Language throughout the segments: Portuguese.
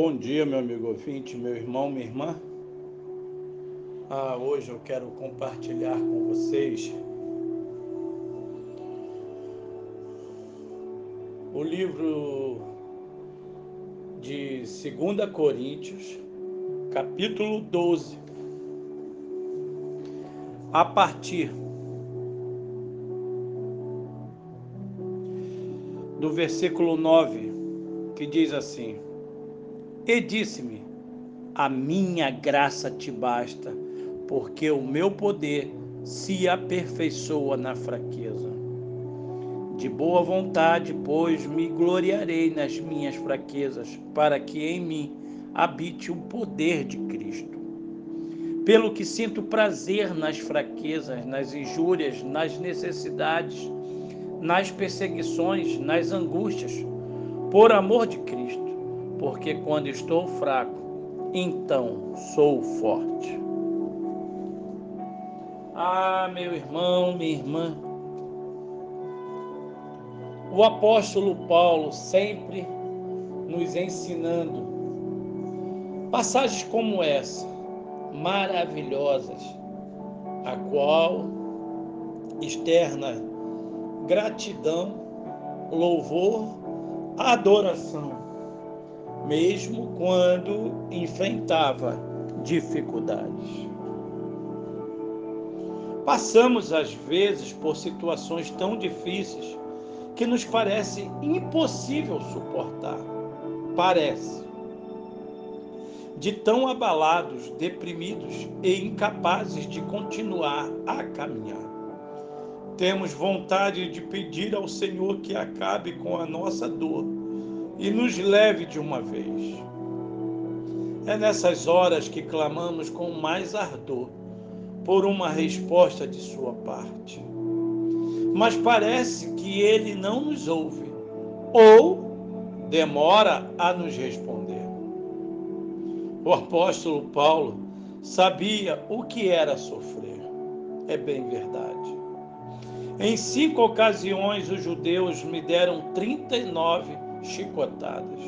Bom dia, meu amigo ouvinte, meu irmão, minha irmã. Ah, hoje eu quero compartilhar com vocês o livro de 2 Coríntios, capítulo 12, a partir do versículo 9, que diz assim: e disse-me: A minha graça te basta, porque o meu poder se aperfeiçoa na fraqueza. De boa vontade, pois, me gloriarei nas minhas fraquezas, para que em mim habite o poder de Cristo. Pelo que sinto prazer nas fraquezas, nas injúrias, nas necessidades, nas perseguições, nas angústias, por amor de Cristo porque quando estou fraco, então sou forte. Ah, meu irmão, minha irmã, o apóstolo Paulo sempre nos ensinando passagens como essa, maravilhosas, a qual externa gratidão, louvor, adoração mesmo quando enfrentava dificuldades. Passamos às vezes por situações tão difíceis que nos parece impossível suportar. Parece. De tão abalados, deprimidos e incapazes de continuar a caminhar. Temos vontade de pedir ao Senhor que acabe com a nossa dor e nos leve de uma vez. É nessas horas que clamamos com mais ardor por uma resposta de Sua parte. Mas parece que Ele não nos ouve ou demora a nos responder. O apóstolo Paulo sabia o que era sofrer. É bem verdade. Em cinco ocasiões, os judeus me deram 39 chicotadas.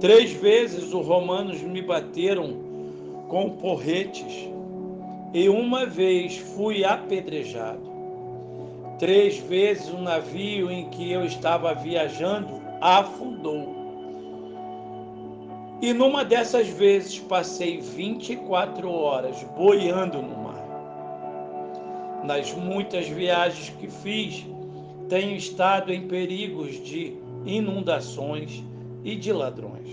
Três vezes os romanos me bateram com porretes e uma vez fui apedrejado. Três vezes o navio em que eu estava viajando afundou. E numa dessas vezes passei 24 horas boiando no mar. Nas muitas viagens que fiz, tenho estado em perigos de inundações e de ladrões.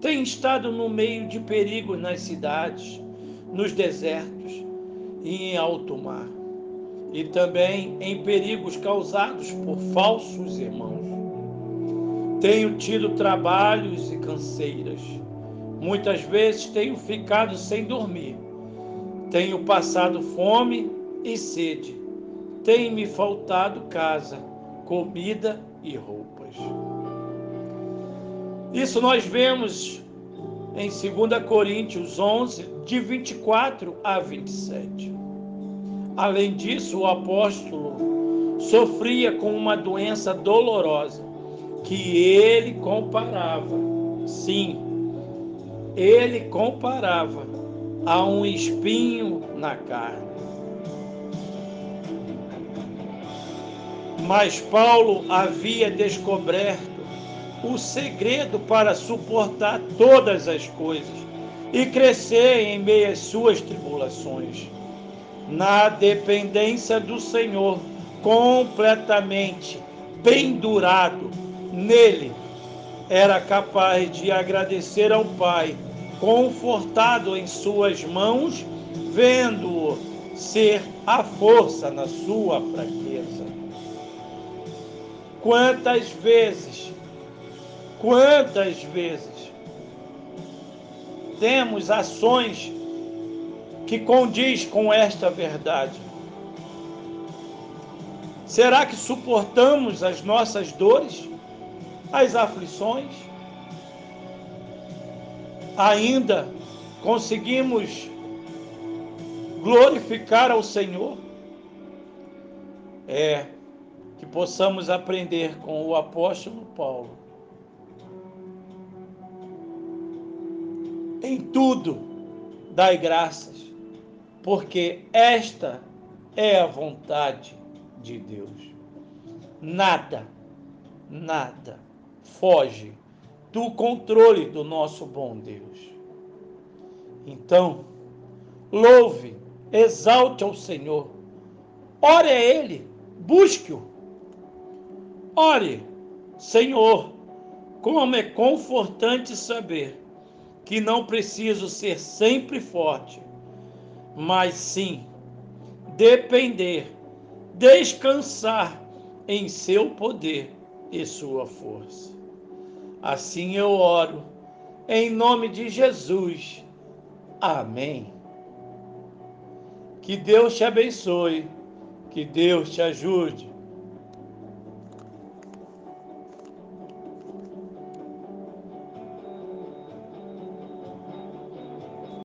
Tem estado no meio de perigos nas cidades, nos desertos e em alto mar, e também em perigos causados por falsos irmãos. Tenho tido trabalhos e canseiras. Muitas vezes tenho ficado sem dormir. Tenho passado fome e sede. Tem me faltado casa, comida e roupas. Isso nós vemos em 2 Coríntios 11, de 24 a 27. Além disso, o apóstolo sofria com uma doença dolorosa que ele comparava, sim, ele comparava a um espinho na carne. Mas Paulo havia descoberto o segredo para suportar todas as coisas e crescer em meio às suas tribulações. Na dependência do Senhor, completamente pendurado nele, era capaz de agradecer ao Pai, confortado em suas mãos, vendo-o ser a força na sua fraqueza. Quantas vezes, quantas vezes temos ações que condiz com esta verdade? Será que suportamos as nossas dores, as aflições? Ainda conseguimos glorificar ao Senhor? É, possamos aprender com o apóstolo Paulo Em tudo, dai graças, porque esta é a vontade de Deus. Nada, nada foge do controle do nosso bom Deus. Então, louve, exalte ao Senhor, ore a Ele, busque-o. Ore, Senhor, como é confortante saber que não preciso ser sempre forte, mas sim depender, descansar em seu poder e sua força. Assim eu oro, em nome de Jesus. Amém. Que Deus te abençoe, que Deus te ajude